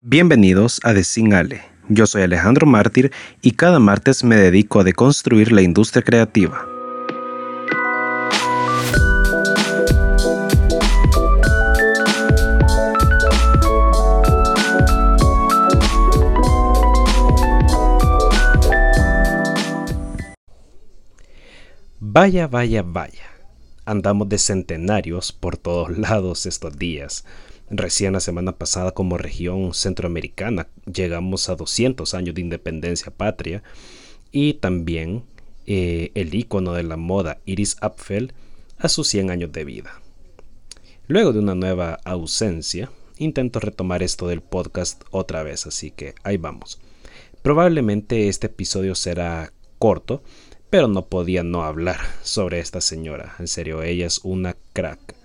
Bienvenidos a Desingale. Yo soy Alejandro Mártir y cada martes me dedico a deconstruir la industria creativa. Vaya, vaya, vaya. Andamos de centenarios por todos lados estos días. Recién la semana pasada como región centroamericana llegamos a 200 años de independencia patria y también eh, el icono de la moda Iris Apfel a sus 100 años de vida. Luego de una nueva ausencia, intento retomar esto del podcast otra vez, así que ahí vamos. Probablemente este episodio será corto, pero no podía no hablar sobre esta señora. En serio, ella es una crack.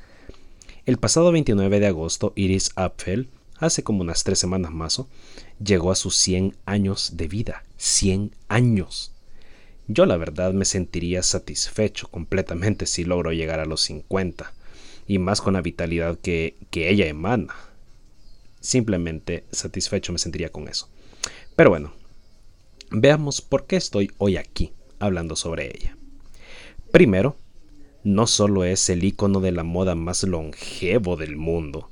El pasado 29 de agosto, Iris Apfel, hace como unas tres semanas más, llegó a sus 100 años de vida. 100 años. Yo la verdad me sentiría satisfecho completamente si logro llegar a los 50, y más con la vitalidad que, que ella emana. Simplemente satisfecho me sentiría con eso. Pero bueno, veamos por qué estoy hoy aquí hablando sobre ella. Primero, no solo es el icono de la moda más longevo del mundo,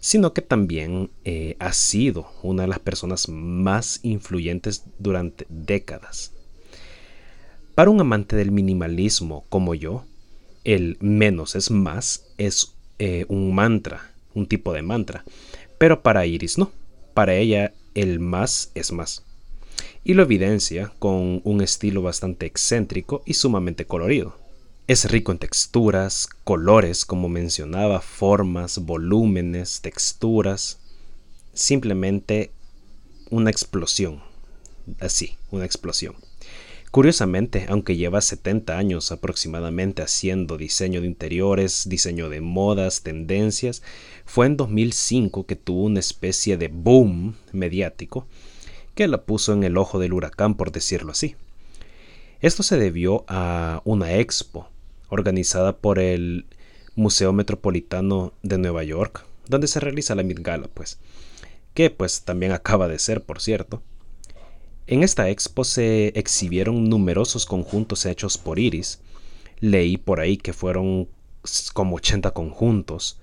sino que también eh, ha sido una de las personas más influyentes durante décadas. Para un amante del minimalismo como yo, el menos es más es eh, un mantra, un tipo de mantra, pero para Iris no, para ella el más es más. Y lo evidencia con un estilo bastante excéntrico y sumamente colorido. Es rico en texturas, colores, como mencionaba, formas, volúmenes, texturas. Simplemente una explosión. Así, una explosión. Curiosamente, aunque lleva 70 años aproximadamente haciendo diseño de interiores, diseño de modas, tendencias, fue en 2005 que tuvo una especie de boom mediático que la puso en el ojo del huracán, por decirlo así. Esto se debió a una expo organizada por el Museo Metropolitano de Nueva York, donde se realiza la Met Gala, pues, que pues también acaba de ser, por cierto. En esta expo se exhibieron numerosos conjuntos hechos por Iris. Leí por ahí que fueron como 80 conjuntos,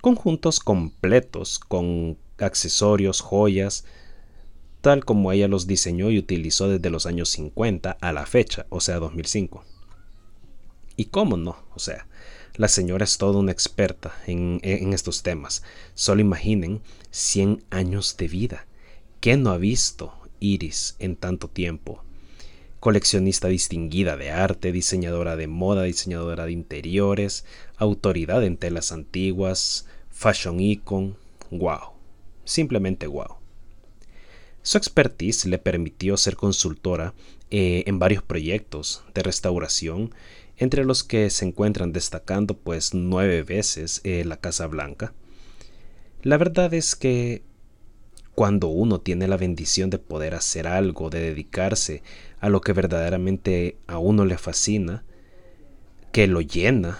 conjuntos completos con accesorios, joyas, tal como ella los diseñó y utilizó desde los años 50 a la fecha, o sea 2005. Y cómo no, o sea, la señora es toda una experta en, estos temas. Solo imaginen 100 años de vida. ¿Qué no ha visto Iris en tanto tiempo? Coleccionista distinguida de arte, diseñadora de moda, diseñadora de interiores, autoridad en telas antiguas, fashion icon. ¡Wow! Simplemente wow. Su expertise le permitió ser consultora eh, en varios proyectos de restauración entre los que se encuentran destacando pues nueve veces eh, la Casa Blanca. La verdad es que cuando uno tiene la bendición de poder hacer algo, de dedicarse a lo que verdaderamente a uno le fascina, que lo llena,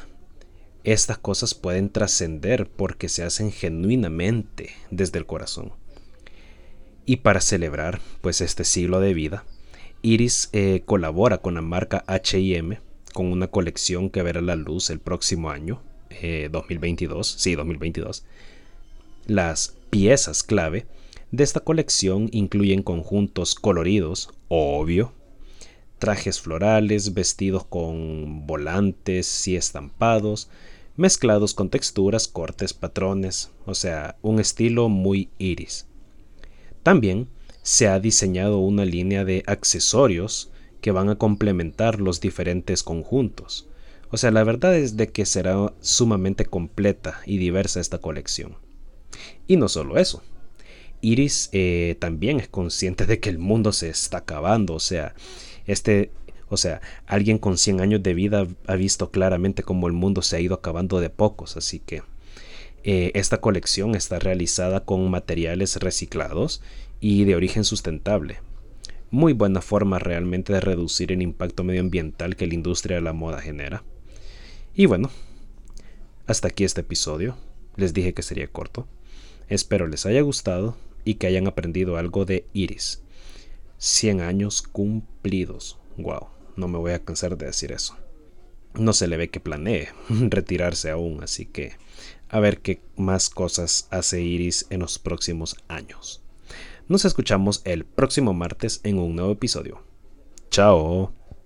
estas cosas pueden trascender porque se hacen genuinamente desde el corazón. Y para celebrar pues este siglo de vida, Iris eh, colabora con la marca HM con una colección que verá la luz el próximo año, 2022, eh, sí, 2022. Las piezas clave de esta colección incluyen conjuntos coloridos, obvio, trajes florales, vestidos con volantes y estampados, mezclados con texturas, cortes, patrones, o sea, un estilo muy iris. También se ha diseñado una línea de accesorios que van a complementar los diferentes conjuntos. O sea, la verdad es de que será sumamente completa y diversa esta colección. Y no solo eso. Iris eh, también es consciente de que el mundo se está acabando. O sea, este, o sea, alguien con 100 años de vida ha visto claramente cómo el mundo se ha ido acabando de pocos. Así que eh, esta colección está realizada con materiales reciclados y de origen sustentable muy buena forma realmente de reducir el impacto medioambiental que la industria de la moda genera. Y bueno, hasta aquí este episodio. Les dije que sería corto. Espero les haya gustado y que hayan aprendido algo de Iris. 100 años cumplidos. Wow, no me voy a cansar de decir eso. No se le ve que planee retirarse aún, así que a ver qué más cosas hace Iris en los próximos años. Nos escuchamos el próximo martes en un nuevo episodio. Chao.